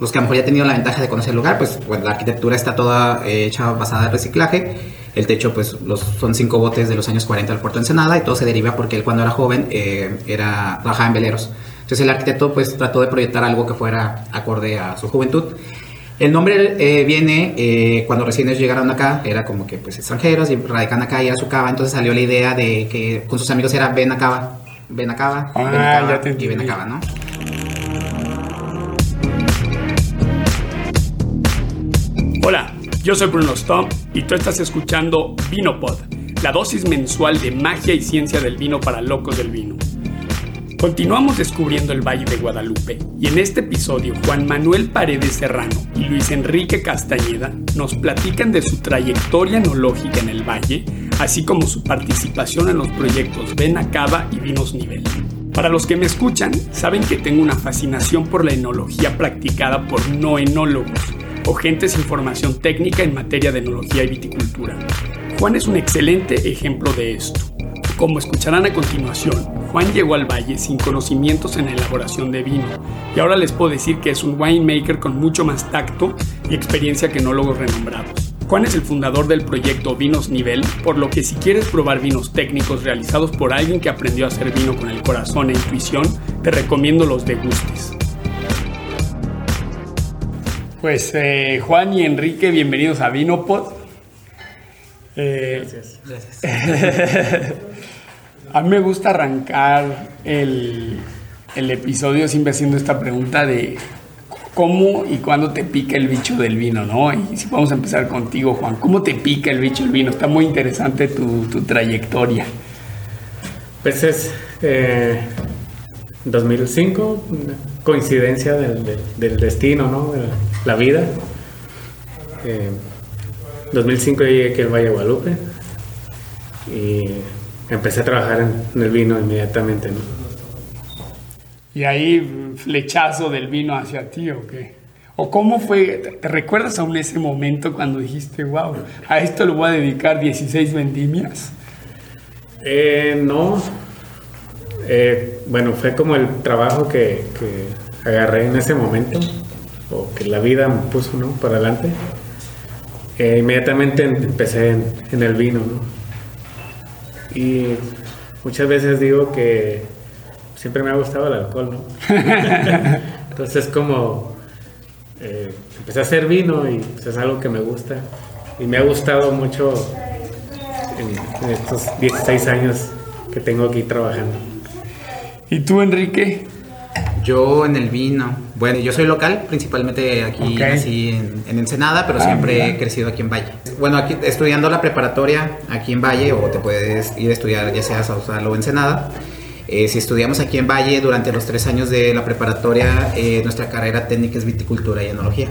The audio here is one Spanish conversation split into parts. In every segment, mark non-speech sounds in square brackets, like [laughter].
los que a lo mejor ya han tenido la ventaja de conocer el lugar, pues bueno, la arquitectura está toda eh, hecha basada en reciclaje. El techo, pues los, son cinco botes de los años 40 del puerto de Ensenada y todo se deriva porque él cuando era joven eh, era, trabajaba en veleros. Entonces el arquitecto pues trató de proyectar algo que fuera acorde a su juventud. El nombre eh, viene eh, cuando recién ellos llegaron acá, era como que pues extranjeros y radican acá y era su cava, entonces salió la idea de que con sus amigos era ven a cava, ven a cava, Ah, ven a cava ya te y ven a cava, ¿no? Hola, yo soy Bruno Stomp y tú estás escuchando Vinopod, la dosis mensual de magia y ciencia del vino para locos del vino. Continuamos descubriendo el Valle de Guadalupe y en este episodio Juan Manuel Paredes Serrano y Luis Enrique Castañeda nos platican de su trayectoria enológica en el valle, así como su participación en los proyectos Ven Cava y Vinos Nivel. Para los que me escuchan, saben que tengo una fascinación por la enología practicada por no enólogos o gente sin formación técnica en materia de enología y viticultura. Juan es un excelente ejemplo de esto. Como escucharán a continuación, Juan llegó al valle sin conocimientos en la elaboración de vino y ahora les puedo decir que es un winemaker con mucho más tacto y experiencia que enólogos renombrados. Juan es el fundador del proyecto Vinos Nivel, por lo que si quieres probar vinos técnicos realizados por alguien que aprendió a hacer vino con el corazón e intuición, te recomiendo los degustes. Pues eh, Juan y Enrique, bienvenidos a Vinopod. Eh, [laughs] a mí me gusta arrancar el, el episodio siempre haciendo esta pregunta de cómo y cuándo te pica el bicho del vino, ¿no? Y si vamos a empezar contigo, Juan, ¿cómo te pica el bicho del vino? Está muy interesante tu, tu trayectoria. Pues es eh, 2005, una coincidencia del, del- del destino, ¿no? De la, la vida. Eh, 2005 llegué aquí al Valle de Guadalupe y empecé a trabajar en, en el vino inmediatamente, ¿no? Y ahí flechazo del vino hacia ti, ¿o qué? ¿O cómo fue? ¿Te- ¿Te recuerdas aún ese momento cuando dijiste, wow, a esto le voy a dedicar 16 vendimias? Eh, no. Eh, bueno, fue como el trabajo que, que agarré en ese momento, o que la vida me puso ¿no? para adelante. Eh, inmediatamente em- empecé en, en el vino, ¿no? Y muchas veces digo que siempre me ha gustado el alcohol, ¿no? [laughs] Entonces como eh, empecé a hacer vino y pues, es algo que me gusta. Y me ha gustado mucho en, en estos 16 años que tengo aquí trabajando. ¿Y tú, Enrique? Yo en el vino, bueno, yo soy local, principalmente aquí Ok. nací en, en Ensenada, pero Ah, siempre mira. he crecido aquí en Valle. Bueno, aquí estudiando la preparatoria aquí en Valle, o te puedes ir a estudiar ya sea a Sausal o Ensenada. Eh, si estudiamos aquí en Valle durante los tres años de la preparatoria, eh, nuestra carrera técnica es viticultura y enología.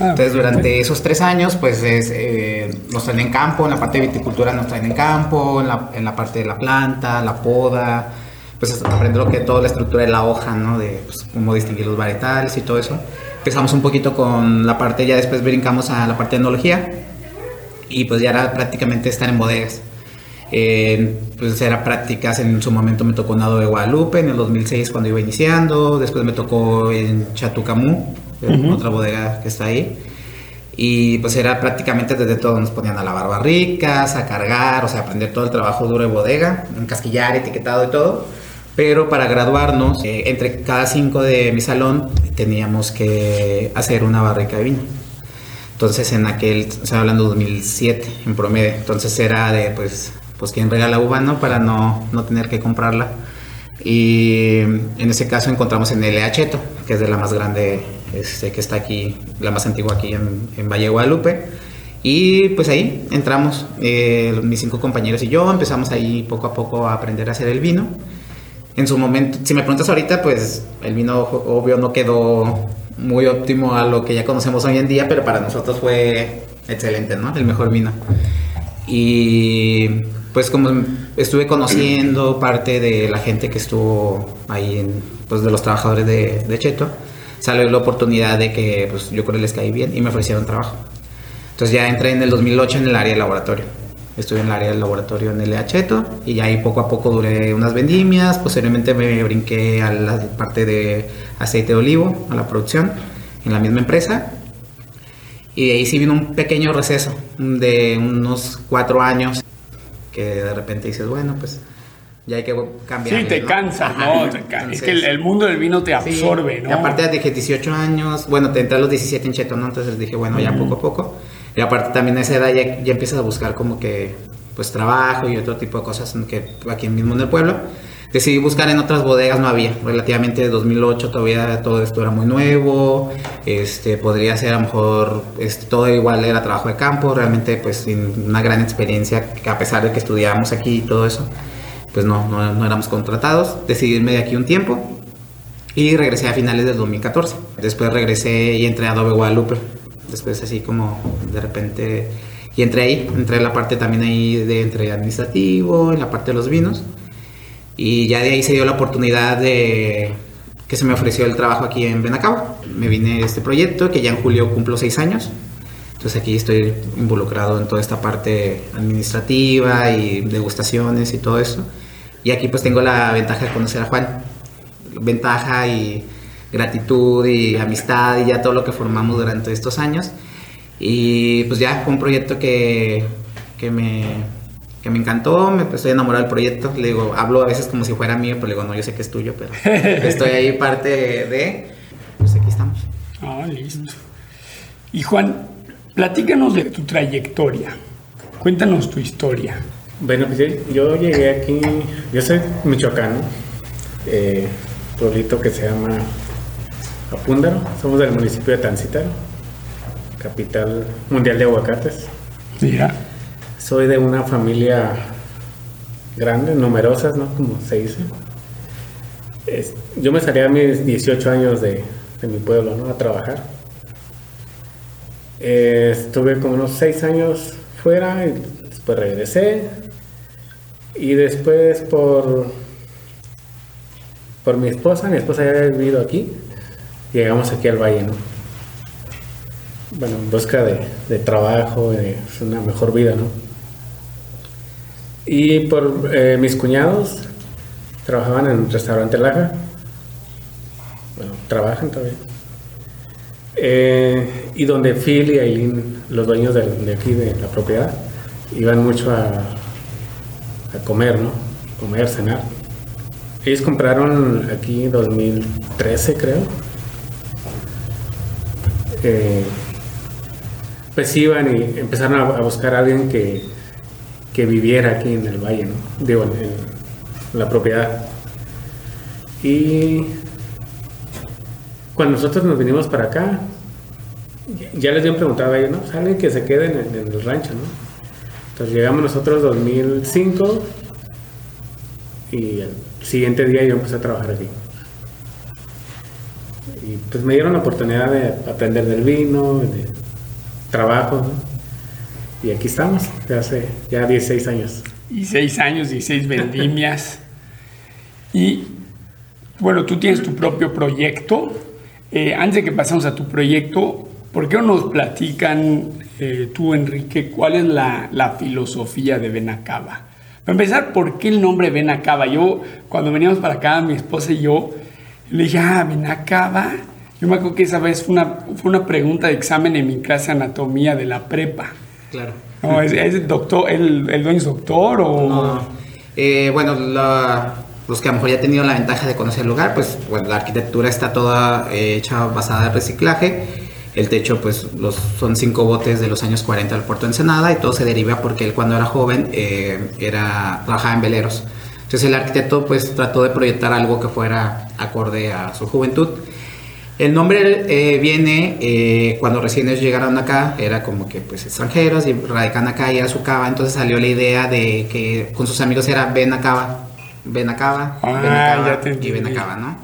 Ah, Entonces, durante esos tres años, pues es, eh, nos traen en campo, en la parte de viticultura nos traen en campo, en la, en la parte de la planta, la poda, pues es aprender lo que toda la estructura de la hoja, ¿no? De pues, cómo distinguir los varietales y todo eso. Empezamos un poquito con la parte, ya después brincamos a la parte de enología y pues ya era prácticamente estar en bodegas. Eh, pues era prácticas, en su momento me tocó Nado de Guadalupe en el 2006 cuando iba iniciando, después me tocó en Chatucamú, en otra bodega que está ahí. Y pues era prácticamente desde todo, nos ponían a lavar barricas, a cargar, o sea, aprender todo el trabajo duro de bodega, encasquillar, etiquetado y todo. Pero para graduarnos, eh, entre cada cinco de mi salón teníamos que hacer una barrica de vino. Entonces en aquel, estaba hablando de 2007 en promedio, entonces era de pues, pues quien regala uva, ¿no? Para no, no tener que comprarla. Y en ese caso encontramos en el Cheto, que es de la más grande, este, que está aquí, la más antigua aquí en, en Valle Guadalupe. Y pues ahí entramos, eh, mis cinco compañeros y yo, empezamos ahí poco a poco a aprender a hacer el vino. En su momento, si me preguntas ahorita, pues el vino obvio no quedó muy óptimo a lo que ya conocemos hoy en día, pero para nosotros fue excelente, ¿no? El mejor vino. Y pues como estuve conociendo parte de la gente que estuvo ahí, pues de los trabajadores de, de Cheto, salió la oportunidad de que pues yo creo que les caí bien y me ofrecieron trabajo. Entonces ya entré en el 2008 en el área de laboratorio. Estuve en el área del laboratorio en el Cheto y ahí poco a poco duré unas vendimias. Posteriormente me brinqué a la parte de aceite de olivo, a la producción. en la misma empresa. Y ahí sí vino un pequeño receso de unos cuatro años que de repente dices, bueno, pues ya hay que cambiar. Sí, te cansa, ¿no? es que el, mundo del vino te absorbe, ¿no? Y aparte dije 18 años, bueno, te entré a los 17 en Cheto, ¿no? Entonces dije, bueno, ya poco a poco. Y aparte también a esa edad ya, ya empiezas a buscar como que, pues trabajo y otro tipo de cosas que aquí mismo en el pueblo. Decidí buscar en otras bodegas, no había. Relativamente de 2008 todavía todo esto era muy nuevo. Este, podría ser a lo mejor este, todo igual era trabajo de campo, realmente pues sin una gran experiencia, a pesar de que estudiábamos aquí y todo eso, pues no, no, no éramos contratados. Decidí irme de aquí un tiempo y regresé a finales del 2014. Después regresé y entré a Adobe Guadalupe. Después así como de repente... Y entré ahí, entré en la parte también ahí de entre administrativo, en la parte de los vinos. Y ya de ahí se dio la oportunidad de que se me ofreció el trabajo aquí en Benacabo. Me vine a este proyecto que ya en julio cumplo seis años. Entonces aquí estoy involucrado en toda esta parte administrativa y degustaciones y todo eso. Y aquí pues tengo la ventaja de conocer a Juan. Ventaja y gratitud y amistad y ya todo lo que formamos durante estos años. Y pues ya fue un proyecto que, que me, que me encantó, me estoy enamorado del proyecto. Le digo, hablo a veces como si fuera mío, pero le digo, no, yo sé que es tuyo, pero [laughs] estoy ahí parte de. Pues aquí estamos. Ah, listo. Y Juan, platícanos de tu trayectoria. Cuéntanos tu historia. Bueno, pues yo, llegué aquí, yo soy michoacano, eh, pueblito que se llama Apúndaro, somos del municipio de Tancítaro, capital mundial de aguacates. Mira soy de una familia grande, numerosas, ¿no? Como se dice. yo me salí a mis 18 años de, mi pueblo, ¿no? A trabajar. estuve como unos 6 años fuera y después regresé. Y después por, por mi esposa, mi esposa ya había vivido aquí, llegamos aquí al valle, ¿no? Bueno, en busca de, trabajo, de una mejor vida, ¿no? Y por eh, mis cuñados trabajaban en un restaurante Laja. Bueno, trabajan todavía. Eh, y donde Phil y Aileen, los dueños de, aquí de la propiedad, iban mucho a, a comer, ¿no? Comer, cenar. Ellos compraron aquí en 2013, creo. Pues iban y empezaron a buscar a alguien que, que viviera aquí en el valle, ¿no? Digo, en, la propiedad. Y cuando nosotros nos vinimos para acá, ya les habían preguntado a ellos, ¿no? Salen que se queden en, el rancho, ¿no? Entonces llegamos nosotros 2005 y el siguiente día yo empecé a trabajar aquí. Y pues me dieron la oportunidad de aprender del vino, de trabajo, ¿no? Y aquí estamos, de hace ya 16 años. Y 6 años, 16 vendimias. y bueno, tú tienes tu propio proyecto. Eh, antes de que pasemos a tu proyecto, ¿por qué no nos platican eh, tú, Enrique, cuál es la, la, filosofía de Benacaba? Para empezar, ¿por qué el nombre Benacaba? Yo, cuando veníamos para acá, mi esposa y yo, le dije, ah, Benacaba. Yo me acuerdo que esa vez fue una, fue una pregunta de examen en mi clase de anatomía de la prepa. Claro. No, ¿es, el doctor, el, el, dueño es doctor o...? No. Eh, bueno, los que a lo mejor ya han tenido la ventaja de conocer el lugar, pues bueno, la arquitectura está toda eh, hecha basada en reciclaje. El techo, pues los, son cinco botes de los años 40 del puerto de Ensenada y todo se deriva porque él cuando era joven eh, era, trabajaba en veleros. Entonces el arquitecto pues trató de proyectar algo que fuera acorde a su juventud. El nombre eh, viene eh, cuando recién ellos llegaron acá, era como que pues extranjeros y radican acá y era su cava, entonces salió la idea de que con sus amigos era ven acá, ven acá, ah, y ven acá, ¿no?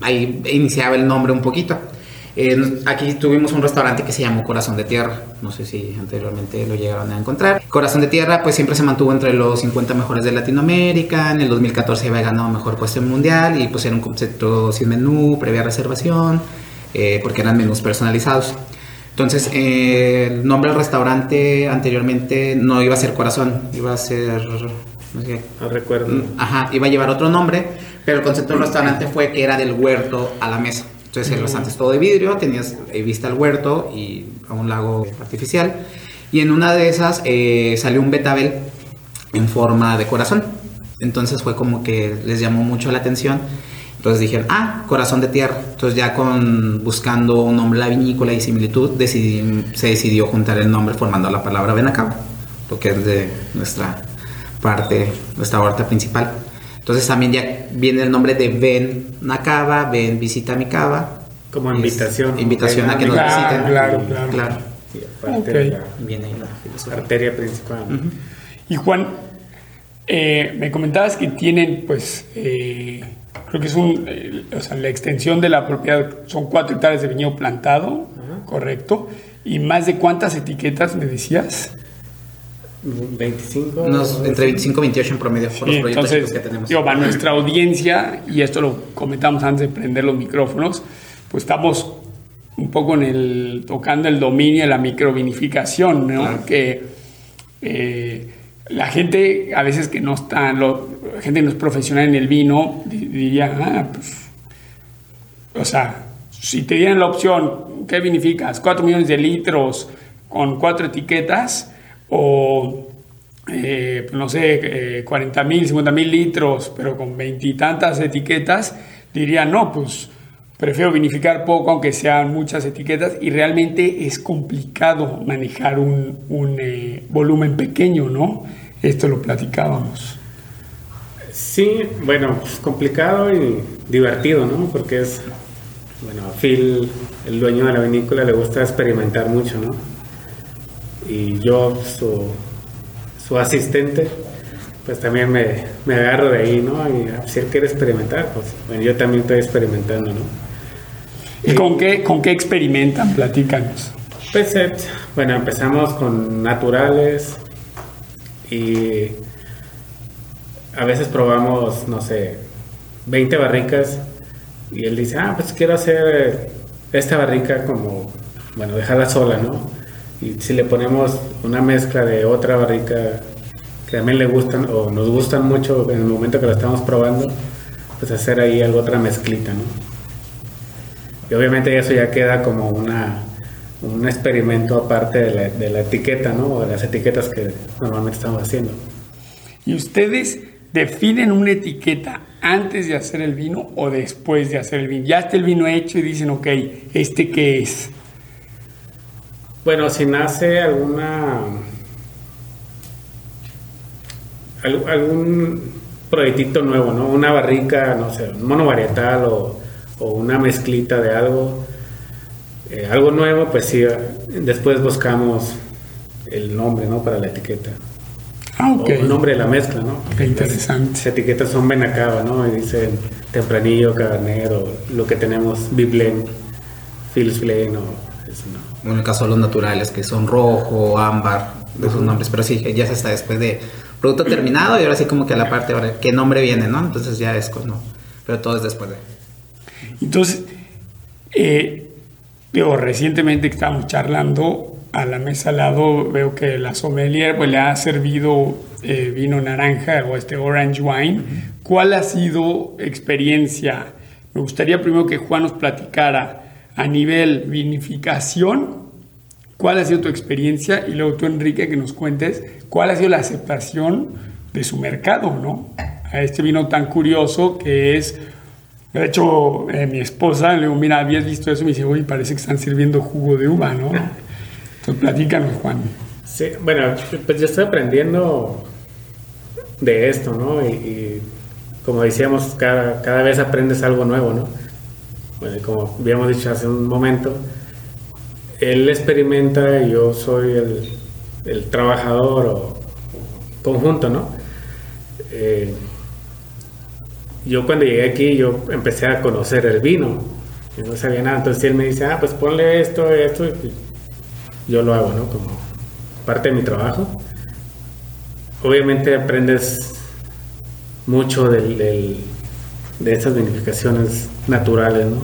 Ahí iniciaba el nombre un poquito aquí tuvimos un restaurante que se llamó Corazón de Tierra. No sé si anteriormente lo llegaron a encontrar. Corazón de Tierra, pues siempre se mantuvo entre los 50 mejores de Latinoamérica. En el 2014 había ganado mejor puesto mundial y pues era un concepto sin menú, previa reservación, eh, porque eran menús personalizados. Entonces, eh, el nombre del restaurante anteriormente no iba a ser Corazón, iba a ser. No, sé, no recuerdo. Ajá, iba a llevar otro nombre, pero el concepto del restaurante fue que era del huerto a la mesa. Entonces el restaurante es todo de vidrio, tenías eh, vista al huerto y a un lago artificial. Y en una de esas eh, salió un betabel en forma de corazón. Entonces fue como que les llamó mucho la atención. Entonces dijeron, ah, corazón de tierra. Entonces ya con buscando un nombre la vinícola y similitud, decidí- se decidió juntar el nombre formando la palabra Benacaba, lo que es de nuestra parte, nuestra huerta principal. Entonces también ya viene el nombre de Ven Nacaba, Ven Visita mi cava. Como es invitación. Invitación a que nos Claro, visiten. claro, claro. Claro. Aparte de la Viene ahí la filosofía. arteria principal. Y Juan, eh, me comentabas que tienen, pues, eh, creo que es un, eh, o sea, la extensión de la propiedad son cuatro hectáreas de viñedo plantado, correcto, y más de cuántas etiquetas me decías. 25. Unos entre 25 y 28 en promedio por los Sí, proyectos entonces, que tenemos. digo, para nuestra audiencia, y esto lo comentamos antes de prender los micrófonos, pues estamos un poco en el, tocando el dominio de la microvinificación, ¿no? Claro. Que eh, la gente, a veces que no está, lo- la gente que no es profesional en el vino, di- diría, ah, pues, o sea, si te dieran la opción, ¿qué vinificas? ¿4 millones de litros con cuatro etiquetas? ¿O, eh, no sé, eh, 40 mil, 50 mil litros, pero con veintitantas etiquetas? Diría, no, pues prefiero vinificar poco, aunque sean muchas etiquetas, y realmente es complicado manejar un, un, eh, volumen pequeño, ¿no? Esto lo platicábamos. Sí, bueno, pues, complicado y divertido, ¿no? Porque es, bueno, a Phil, el dueño de la vinícola, le gusta experimentar mucho, ¿no? Y yo, su, su asistente, pues también me, me agarro de ahí, ¿no? Y ah, si él quiere experimentar, pues bueno, yo también estoy experimentando, ¿no? ¿Y con qué, con qué experimentan? Platícanos. Pues, eh, bueno, empezamos con naturales y a veces probamos, no sé, 20 barricas y él dice, ah, pues quiero hacer esta barrica como, bueno, dejarla sola, ¿no? Y si le ponemos una mezcla de otra barrica que también le gustan o nos gustan mucho en el momento que la estamos probando, pues hacer ahí algo, otra mezclita, ¿no? Y obviamente eso ya queda como una, un experimento aparte de la, de la etiqueta, ¿no? O de las etiquetas que normalmente estamos haciendo. ¿Y ustedes definen una etiqueta antes de hacer el vino o después de hacer el vino? Ya está el vino hecho y dicen, ok, ¿este qué es? Bueno, si nace alguna. al- algún proyectito nuevo, ¿no? Una barrica, no sé, un monovarietal o, o una mezclita de algo, eh, algo nuevo, pues sí, después buscamos el nombre, ¿no? Para la etiqueta. Ah, ok. O el nombre de la mezcla, ¿no? Qué interesante. Las etiquetas son Benacaba, ¿no? Y dicen Tempranillo, Cabernet, o lo que tenemos, Biblen, Phil's Glen, o eso, ¿no? En el caso de los naturales, que son rojo, ámbar, de esos nombres, pero sí, ya se está después de producto terminado y ahora sí como que la parte, ahora, ¿qué nombre viene, no? Entonces ya es con, no, pero todo es después de. Entonces, eh, digo, recientemente que estábamos charlando a la mesa al lado, veo que la sommelier pues, le ha servido eh, vino naranja o este orange wine. ¿Cuál ha sido experiencia? Me gustaría primero que Juan nos platicara a nivel vinificación, cuál ha sido tu experiencia y luego tú, Enrique, que nos cuentes cuál ha sido la aceptación de su mercado, ¿no? A este vino tan curioso que es de hecho, eh, mi esposa le digo, mira, habías visto eso me dice, oye, parece que están sirviendo jugo de uva, ¿no? Entonces, platícanos, Juan. Sí, bueno, pues yo estoy aprendiendo de esto, ¿no? Y, y como decíamos, cada, cada vez aprendes algo nuevo, ¿no? Como habíamos dicho hace un momento, él experimenta y yo soy el, trabajador o conjunto, ¿no? Eh, yo cuando llegué aquí, yo empecé a conocer el vino. No sabía nada, entonces él me dice, ah, pues ponle esto, esto, y yo lo hago, ¿no? Como parte de mi trabajo. Obviamente aprendes mucho del, del- de esas vinificaciones naturales, ¿no?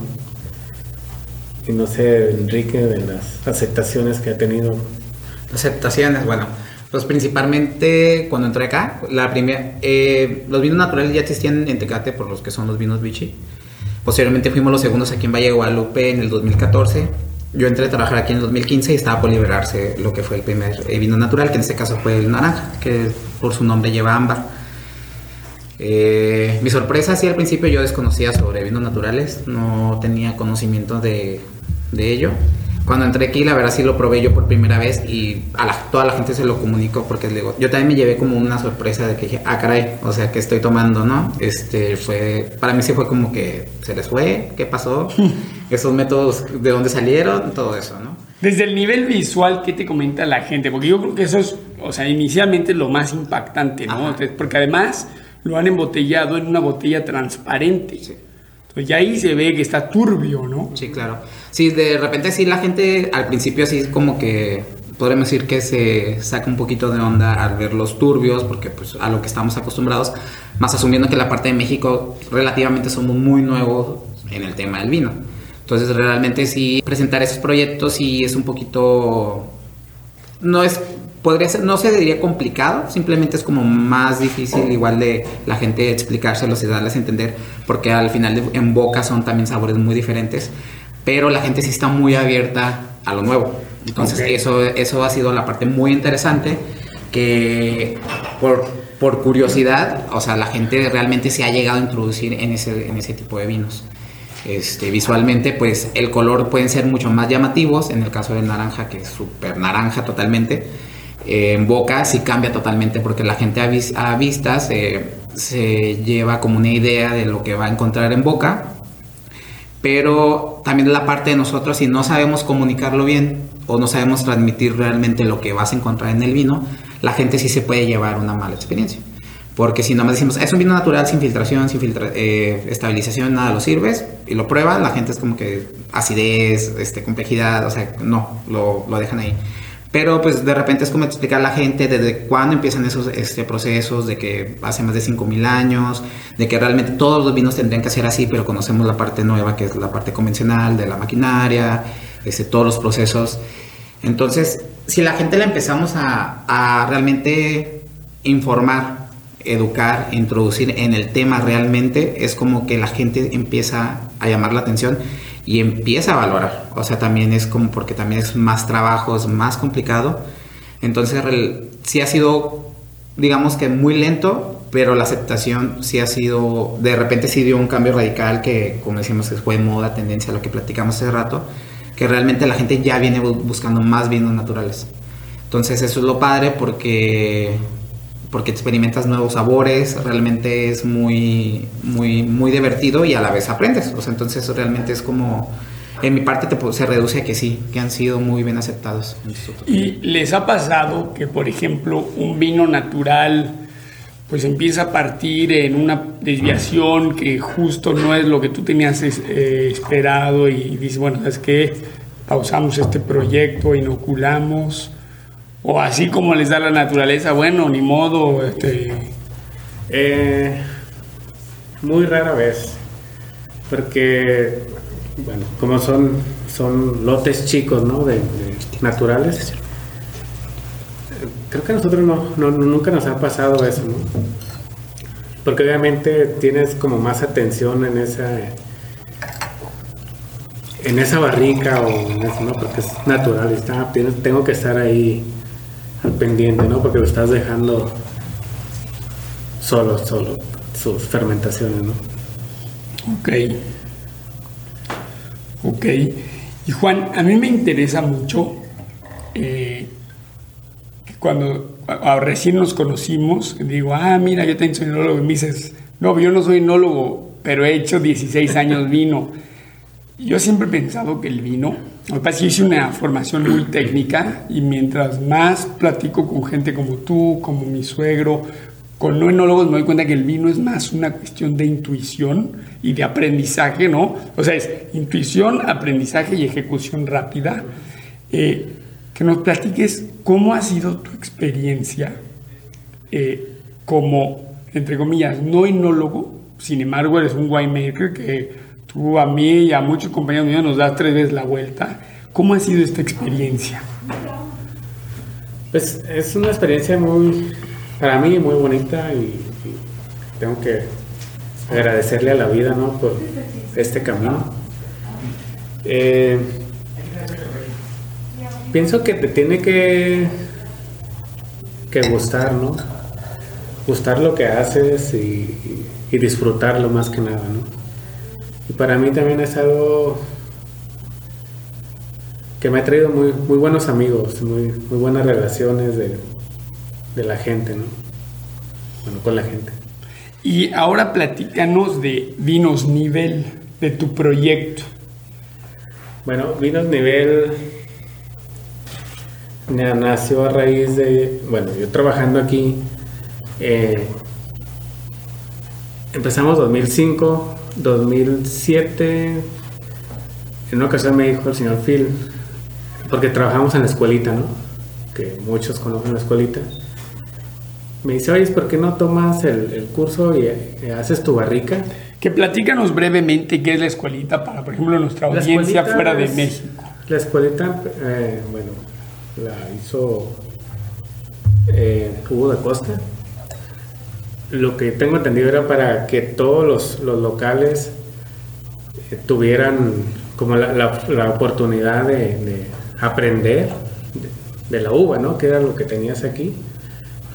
Y no sé, Enrique, de las aceptaciones que ha tenido. Aceptaciones, bueno, pues principalmente cuando entré acá, la primera, eh, los vinos naturales ya existían en Tecate por los que son los vinos Vichy, Posteriormente fuimos los segundos aquí en Valle Guadalupe en el 2014. Yo entré a trabajar aquí en el 2015 y estaba por liberarse lo que fue el primer eh, vino natural, que en este caso fue el naranja, que por su nombre lleva ámbar. Eh, mi sorpresa, sí, al principio yo desconocía sobre vinos naturales, no tenía conocimiento de, de ello cuando entré aquí, la verdad sí lo probé yo por primera vez y a toda la gente se lo comunico porque digo, yo también me llevé como una sorpresa de que dije, ah, caray, o sea, que estoy tomando, ¿no? Este fue, para mí sí fue como que se les fue, ¿qué pasó? [laughs] Esos métodos, ¿de dónde salieron? Todo eso, ¿no? Desde el nivel visual, ¿qué te comenta la gente? Porque yo creo que eso es, o sea, inicialmente lo más impactante, ¿no? Porque además lo han embotellado en una botella transparente. Sí. Entonces ya ahí se ve que está turbio, ¿no? Sí, claro. Sí, de repente sí la gente al principio así como que podríamos decir que se saca un poquito de onda al ver los turbios, porque pues a lo que estamos acostumbrados, más asumiendo que la parte de México relativamente somos muy nuevos en el tema del vino. Entonces realmente sí presentar esos proyectos sí es un poquito no es podría ser, no se diría complicado, simplemente es como más difícil igual de la gente explicárselos y darles a entender, porque al final en boca son también sabores muy diferentes, pero la gente sí está muy abierta a lo nuevo. Entonces eso, eso ha sido la parte muy interesante, que por, por curiosidad, o sea, la gente realmente se ha llegado a introducir en ese, en ese tipo de vinos. Este, visualmente, pues el color pueden ser mucho más llamativos, en el caso del naranja, que es súper naranja totalmente, en boca sí cambia totalmente porque la gente a, vista se, lleva como una idea de lo que va a encontrar en boca, pero también la parte de nosotros, si no sabemos comunicarlo bien o no sabemos transmitir realmente lo que vas a encontrar en el vino, la gente sí se puede llevar una mala experiencia. Porque si nomás decimos, es un vino natural sin filtración, sin eh, estabilización, nada lo sirves y lo pruebas, la gente es como que acidez, este, complejidad, o sea, no, lo, lo dejan ahí. Pero pues de repente es como explicar a la gente desde cuándo empiezan esos este, procesos, de que hace más de 5.000 años, de que realmente todos los vinos tendrían que ser así, pero conocemos la parte nueva, que es la parte convencional de la maquinaria, este, todos los procesos. Entonces, si la gente la empezamos a, a realmente informar, educar, introducir en el tema realmente, es como que la gente empieza a llamar la atención y empieza a valorar. O sea, también es como porque también es más trabajo, es más complicado. Entonces, sí ha sido, digamos que muy lento, pero la aceptación sí ha sido, de repente sí dio un cambio radical que, como decimos, fue moda, tendencia lo que platicamos hace rato, que realmente la gente ya viene buscando más vinos naturales. Entonces, eso es lo padre porque porque experimentas nuevos sabores, realmente es muy, muy, muy divertido y a la vez aprendes. O sea, entonces realmente es como, en mi parte te, se reduce a que sí, que han sido muy bien aceptados. ¿Y les ha pasado que, por ejemplo, un vino natural pues empieza a partir en una desviación que justo no es lo que tú tenías eh, esperado y dices, bueno, es que pausamos este proyecto, inoculamos? O así como les da la naturaleza, bueno, ni modo, este... Eh, muy rara vez, porque, bueno, como son, son lotes chicos, ¿no? De, naturales, creo que a nosotros no, nunca nos ha pasado eso, ¿no? Porque obviamente tienes como más atención en esa en esa barrica o en eso, ¿no? Porque es natural, tengo que estar ahí al pendiente, ¿no? Porque lo estás dejando solo, solo, sus fermentaciones, ¿no? Ok. Ok. Y Juan, a mí me interesa mucho eh, cuando recién nos conocimos, digo, ah, mira, yo tengo soy enólogo, y me dices, no, yo no soy enólogo, pero he hecho 16 años vino. Yo siempre he pensado que el vino yo hice una formación muy técnica y mientras más platico con gente como tú, como mi suegro, con no enólogos me doy cuenta que el vino es más una cuestión de intuición y de aprendizaje, ¿no? O sea, es intuición, aprendizaje y ejecución rápida. Eh, que nos platiques cómo ha sido tu experiencia eh, como, entre comillas, no enólogo, sin embargo eres un winemaker que Tú a mí y a muchos compañeros míos nos das tres veces la vuelta. ¿Cómo ha sido esta experiencia? Pues es una experiencia muy, para mí, muy bonita y, tengo que agradecerle a la vida, ¿no? Por, este camino. Eh, pienso que te tiene que, que gustar, ¿no? Gustar lo que haces y, y disfrutarlo más que nada, ¿no? Y para mí también es algo que me ha traído muy, muy buenos amigos, muy, muy buenas relaciones de, de la gente, ¿no? Bueno, con la gente. Y ahora platícanos de Vinos Nivel, de tu proyecto. Bueno, Vinos Nivel nació a raíz de, bueno, yo trabajando aquí, eh, empezamos 2005, 2007, en una ocasión me dijo el señor Phil, porque trabajamos en la escuelita, ¿no? Que muchos conocen la escuelita. Me dice, oye, ¿por qué no tomas el, curso y haces tu barrica? Que platícanos brevemente qué es la escuelita para, por ejemplo, nuestra audiencia fuera de México. La escuelita, eh, bueno, la hizo eh, Hugo de Costa. Lo que tengo entendido era para que todos los, locales eh, tuvieran como la, oportunidad de, aprender de, la uva, ¿no? Que era lo que tenías aquí.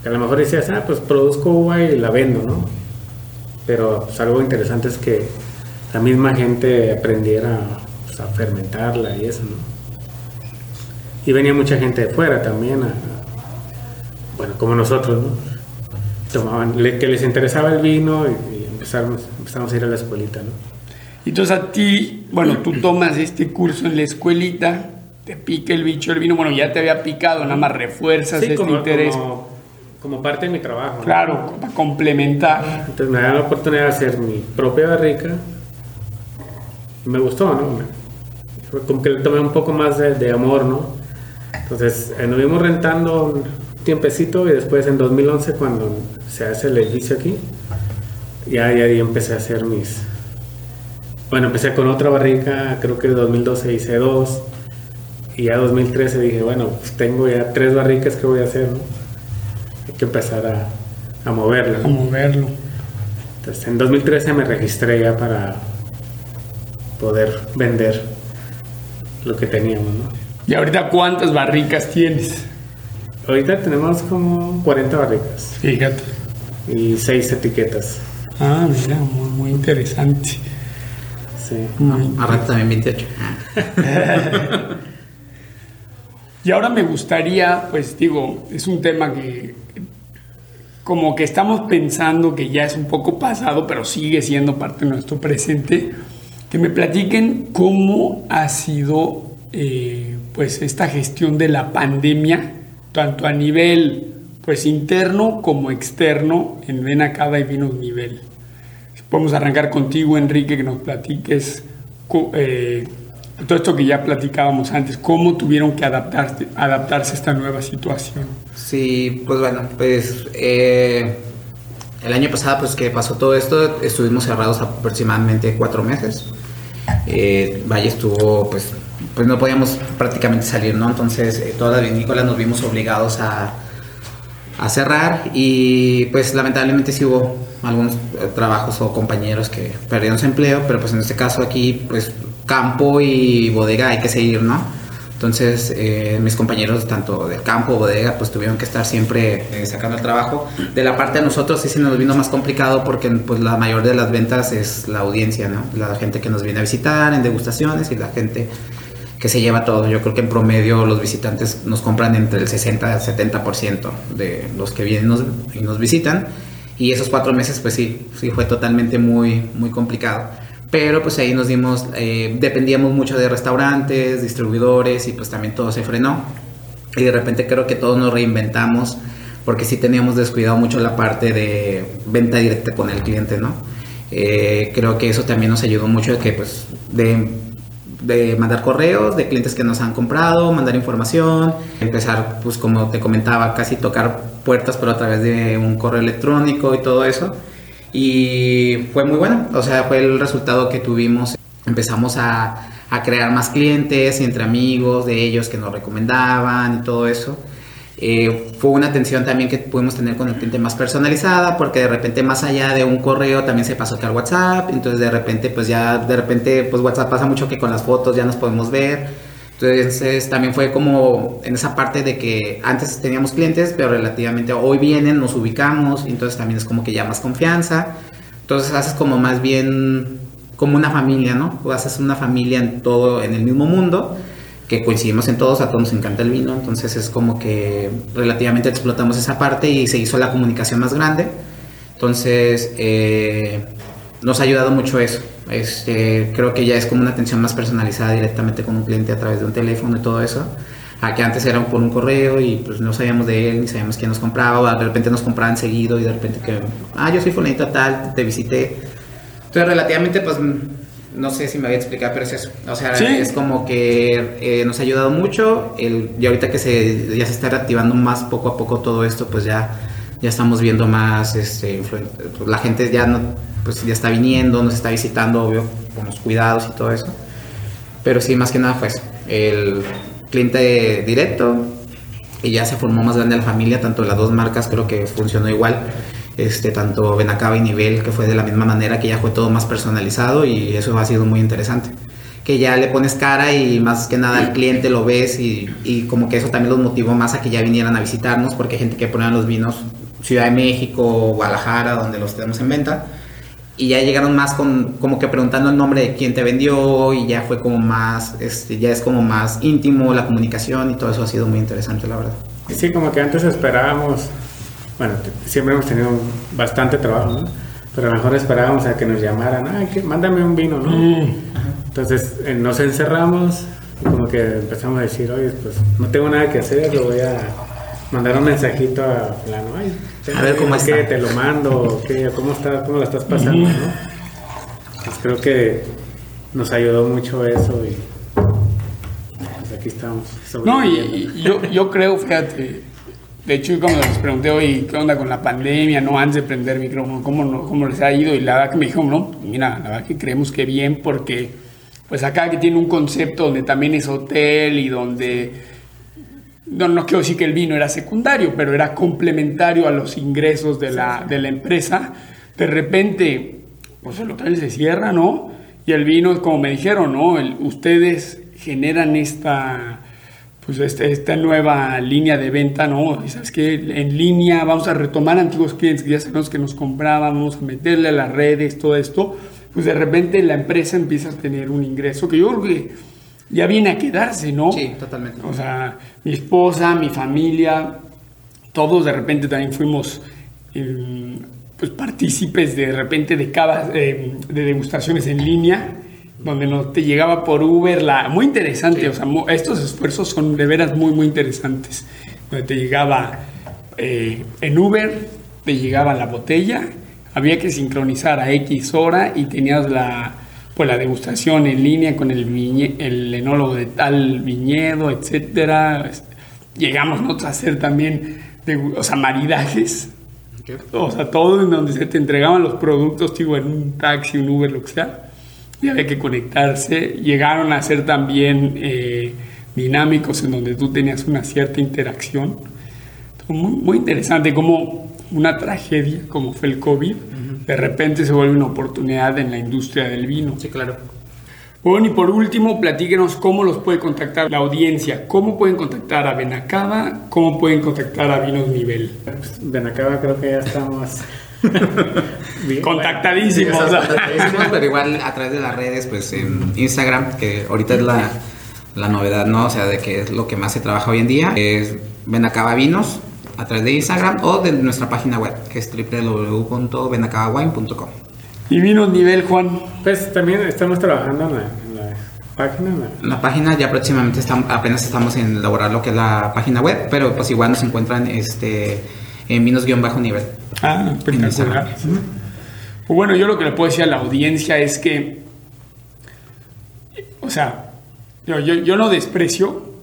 A lo mejor decías, ah, pues produzco uva y la vendo, ¿no? Pero pues, algo interesante es que la misma gente aprendiera pues, a fermentarla y eso, ¿no? Y venía mucha gente de fuera también, bueno, como nosotros, ¿no? Tomaban, que les interesaba el vino y, empezamos, empezamos a ir a la escuelita, ¿no? Entonces a ti, bueno, tú tomas este curso en la escuelita, te pica el bicho el vino, bueno, ya te había picado, nada más refuerzas este interés. Como, como, parte de mi trabajo. Claro, para complementar. Entonces me da la oportunidad de hacer mi propia barrica. Y me gustó, ¿no? Como que le tomé un poco más de, de amor, ¿no? Entonces, eh, nos vimos rentando tiempecito y después en 2011 cuando se hace el edificio aquí, ya, ya, empecé a hacer mis... Bueno, empecé con otra barrica, creo que en 2012 hice dos, y ya 2013 dije, bueno, pues tengo ya tres barricas que voy a hacer, ¿no? Hay que empezar a, a moverlo. A moverlo. Entonces, en 2013 me registré ya para poder vender lo que teníamos, ¿no? ¿Y ahorita cuántas barricas tienes? Ahorita tenemos como 40 barricas. Fíjate. Y 6 etiquetas. Ah, mira, muy, interesante. Sí. Ahora también 28. [laughs] y ahora me gustaría, pues digo, es un tema que como que estamos pensando que ya es un poco pasado, pero sigue siendo parte de nuestro presente, que me platiquen cómo ha sido eh, pues esta gestión de la pandemia, tanto a nivel pues interno como externo en Ven Cava y Vinos Nivel. Podemos arrancar contigo, Enrique, que nos platiques eh, todo esto que ya platicábamos antes, cómo tuvieron que adaptarse, adaptarse a esta nueva situación. Sí, pues bueno, pues eh, el año pasado pues que pasó todo esto, estuvimos cerrados aproximadamente cuatro meses. Eh, Valle estuvo pues pues no podíamos prácticamente salir, ¿no? Entonces eh, todas las vinícolas nos vimos obligados a, cerrar y pues lamentablemente sí hubo algunos eh, trabajos o compañeros que perdieron su empleo, pero pues en este caso aquí pues campo y bodega hay que seguir, ¿no? Entonces eh, mis compañeros tanto del campo, bodega, pues tuvieron que estar siempre sacando el trabajo. De la parte de nosotros sí se nos vino más complicado porque pues la mayor de las ventas es la audiencia, ¿no? La gente que nos viene a visitar en degustaciones y la gente que se lleva todo. Yo creo que en promedio los visitantes nos compran entre el 60 al 70% de los que vienen y nos visitan. Y esos cuatro meses, pues sí, sí fue totalmente muy, muy complicado. Pero pues ahí nos dimos, eh, dependíamos mucho de restaurantes, distribuidores y pues también todo se frenó. Y de repente creo que todos nos reinventamos porque sí teníamos descuidado mucho la parte de venta directa con el cliente, ¿no? Eh, creo que eso también nos ayudó mucho de que pues de de mandar correos de clientes que nos han comprado, mandar información, empezar, pues como te comentaba, casi tocar puertas, pero a través de un correo electrónico y todo eso. Y fue muy bueno, o sea, fue el resultado que tuvimos. Empezamos a, a crear más clientes entre amigos de ellos que nos recomendaban y todo eso. Eh, fue una atención también que pudimos tener con el cliente más personalizada, porque de repente más allá de un correo también se pasó que al WhatsApp, entonces de repente pues ya, de repente pues WhatsApp pasa mucho que con las fotos ya nos podemos ver, entonces también fue como en esa parte de que antes teníamos clientes, pero relativamente hoy vienen, nos ubicamos, entonces también es como que ya más confianza, entonces haces como más bien como una familia, ¿no? O haces una familia en todo, en el mismo mundo que coincidimos en todos, a todos nos encanta el vino, entonces es como que relativamente explotamos esa parte y se hizo la comunicación más grande. Entonces, eh, nos ha ayudado mucho eso. Este, creo que ya es como una atención más personalizada directamente con un cliente a través de un teléfono y todo eso. A que antes era por un correo y pues no sabíamos de él, ni sabíamos quién nos compraba, o de repente nos compraban seguido y de repente que, ah, yo soy fulanito tal, te visité. Entonces, relativamente, pues no sé si me voy a explicar, pero es eso. O sea, es como que eh, nos ha ayudado mucho. El, y ahorita que se, ya se está reactivando más poco a poco todo esto, pues ya, ya estamos viendo más, este, la gente ya no, pues ya está viniendo, nos está visitando, obvio, con los cuidados y todo eso. Pero sí, más que nada fue eso. El cliente directo y ya se formó más grande la familia, tanto las dos marcas creo que funcionó igual este, tanto Benacaba y Nivel, que fue de la misma manera, que ya fue todo más personalizado y eso ha sido muy interesante. Que ya le pones cara y más que nada al cliente lo ves y, como que eso también los motivó más a que ya vinieran a visitarnos, porque hay gente que ponía los vinos Ciudad de México, Guadalajara, donde los tenemos en venta. Y ya llegaron más con, como que preguntando el nombre de quién te vendió y ya fue como más, este, ya es como más íntimo la comunicación y todo eso ha sido muy interesante, la verdad. Sí, como que antes esperábamos bueno, siempre hemos tenido bastante trabajo, ¿no? Pero a lo mejor esperábamos a que nos llamaran, ay, que, mándame un vino, ¿no? Entonces eh, nos encerramos y como que empezamos a decir, oye, pues no tengo nada que hacer, lo voy a mandar un mensajito a plano, ay, a ver cómo que te lo mando, ¿qué, cómo estás, cómo lo estás pasando, ¿no? Pues creo que nos ayudó mucho eso y pues aquí estamos. No, y, y yo, yo creo, fíjate, de hecho, cuando les pregunté hoy qué onda con la pandemia, no antes de prender micrófono, ¿cómo, cómo les ha ido, y la verdad que me dijo, no, mira, la verdad que creemos que bien, porque pues acá que tiene un concepto donde también es hotel y donde, no, no quiero decir que el vino era secundario, pero era complementario a los ingresos de la, de la empresa, de repente, pues el hotel se cierra, ¿no? Y el vino, como me dijeron, ¿no? ustedes generan esta pues este, esta nueva línea de venta, ¿no? Y sabes que en línea vamos a retomar antiguos clientes que ya sabemos que nos comprábamos, a meterle a las redes, todo esto, pues de repente la empresa empieza a tener un ingreso que yo creo que ya viene a quedarse, ¿no? Sí, totalmente. O sea, mi esposa, mi familia, todos de repente también fuimos em, pues partícipes de repente de, cada, em, de degustaciones en línea donde no te llegaba por Uber, la, muy interesante, o sea, estos esfuerzos son de veras muy, muy interesantes, donde te llegaba eh, en Uber, te llegaba la botella, había que sincronizar a X hora y tenías la, pues, la degustación en línea con el, el enólogo de tal viñedo, etcétera. Llegamos nosotros a hacer también, o sea, maridajes, o sea, todo en donde se te entregaban los productos, digo, en un taxi, un Uber, lo que sea y había que conectarse. Llegaron a ser también eh, dinámicos en donde tú tenías una cierta interacción. Muy, muy interesante como una tragedia como fue el COVID, de repente se vuelve una oportunidad en la industria del vino. Sí, claro. Bueno, y por último, platíquenos cómo los puede contactar la audiencia, cómo pueden contactar a Benacaba, cómo pueden contactar a Vinos Nivel. Benacaba creo que ya estamos [laughs] [laughs] Contactadísimos. pero igual a través de las redes, pues en Instagram, que ahorita es la, la, novedad, ¿no? O sea, de que es lo que más se trabaja hoy en día, es Benacaba Vinos a través de Instagram o de nuestra página web, que es www.benacabawine.com. ¿Y vinos nivel, Juan? Pues también estamos trabajando en la, página. La página ya próximamente estamos, apenas estamos en elaborar lo que es la página web, pero pues igual nos encuentran este en vinos-nivel. Ah, espectacular. Pues bueno, yo lo que le puedo decir a la audiencia es que, o sea, yo, yo, no desprecio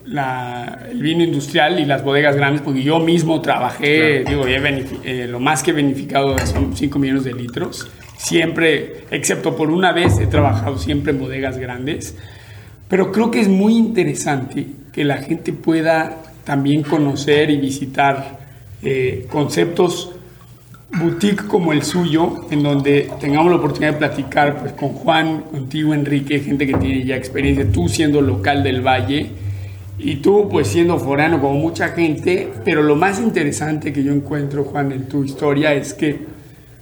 el vino industrial y las bodegas grandes, porque yo mismo trabajé, digo, eh, lo más que he beneficiado son 5 millones de litros. Siempre, excepto por una vez, he trabajado siempre en bodegas grandes. Pero creo que es muy interesante que la gente pueda también conocer y visitar eh, conceptos boutique como el suyo, en donde tengamos la oportunidad de platicar pues, con Juan, contigo Enrique, gente que tiene ya experiencia, tú siendo local del Valle y tú pues siendo forano como mucha gente, pero lo más interesante que yo encuentro, Juan, en tu historia es que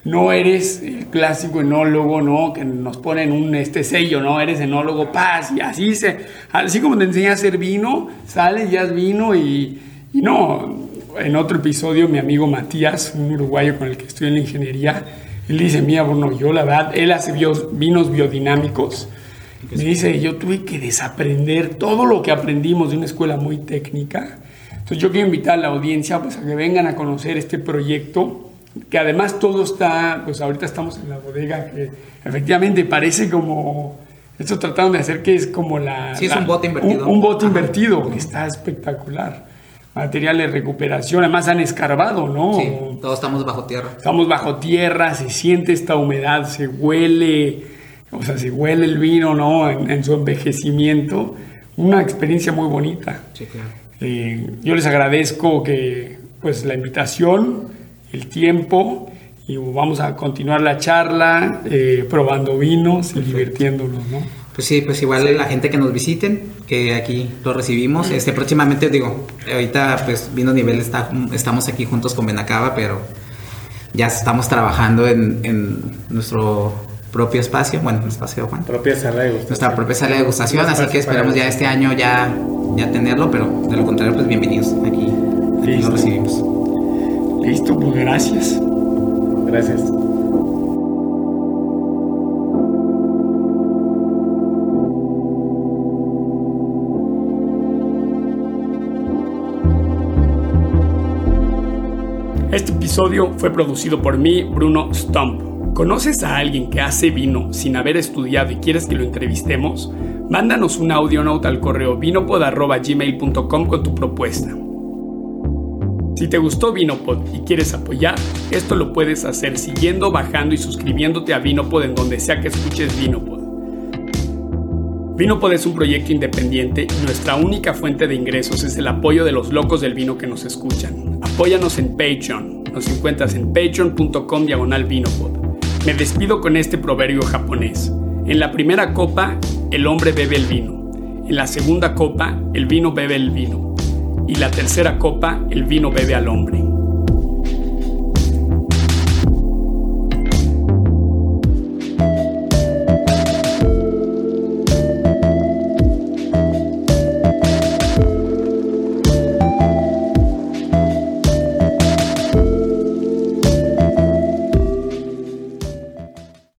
no eres el clásico enólogo, ¿no? Que nos ponen un este sello, ¿no? Eres enólogo paz y así se, así como te enseña a hacer vino, sales ya es vino y, y no, en otro episodio mi amigo Matías, un uruguayo con el que estoy en la ingeniería, él dice, mira, bueno, yo la verdad, él hace vinos biodinámicos, me dice, yo tuve que desaprender todo lo que aprendimos de una escuela muy técnica, entonces yo quiero invitar a la audiencia pues, a que vengan a conocer este proyecto, que además todo está, pues ahorita estamos en la bodega que efectivamente parece como, esto tratando de hacer que es como la... Sí, es un bote invertido. Un, bote invertido, que está espectacular. Material de recuperación, además han escarbado, ¿no? Sí, todos estamos bajo tierra. Estamos bajo tierra, se siente esta humedad, se huele, o sea, se huele el vino, ¿no? En, su envejecimiento. Una experiencia muy bonita. Sí, claro. Eh, yo les agradezco que, pues, la invitación el tiempo y vamos a continuar la charla eh, probando vinos y divirtiéndonos, ¿no? Pues sí, pues igual la gente que nos visiten, que aquí lo recibimos. Este, próximamente, digo, ahorita pues Vino Nivel está, estamos aquí juntos con Benacaba, pero ya estamos trabajando en, nuestro propio espacio, bueno, espacio Juan. Propia sala de Nuestra propia sala de degustación, así que esperamos ya este año ya, ya tenerlo, pero de lo contrario, pues bienvenidos aquí, aquí lo recibimos. Listo, pues gracias. Gracias. Episodio fue producido por mí, Bruno Stump. ¿Conoces a alguien que hace vino sin haber estudiado y quieres que lo entrevistemos? Mándanos un audio note al correo vinopod.gmail.com con tu propuesta. Si te gustó Vinopod y quieres apoyar, esto lo puedes hacer siguiendo, bajando y suscribiéndote a Vinopod en donde sea que escuches Vinopod. Vinopod es un proyecto independiente y nuestra única fuente de ingresos es el apoyo de los locos del vino que nos escuchan. Apóyanos en Patreon. Nos encuentras en patreon.com diagonal. Me despido con este proverbio japonés. En la primera copa, el hombre bebe el vino. En la segunda copa, el vino bebe el vino y la tercera copa el vino bebe al hombre.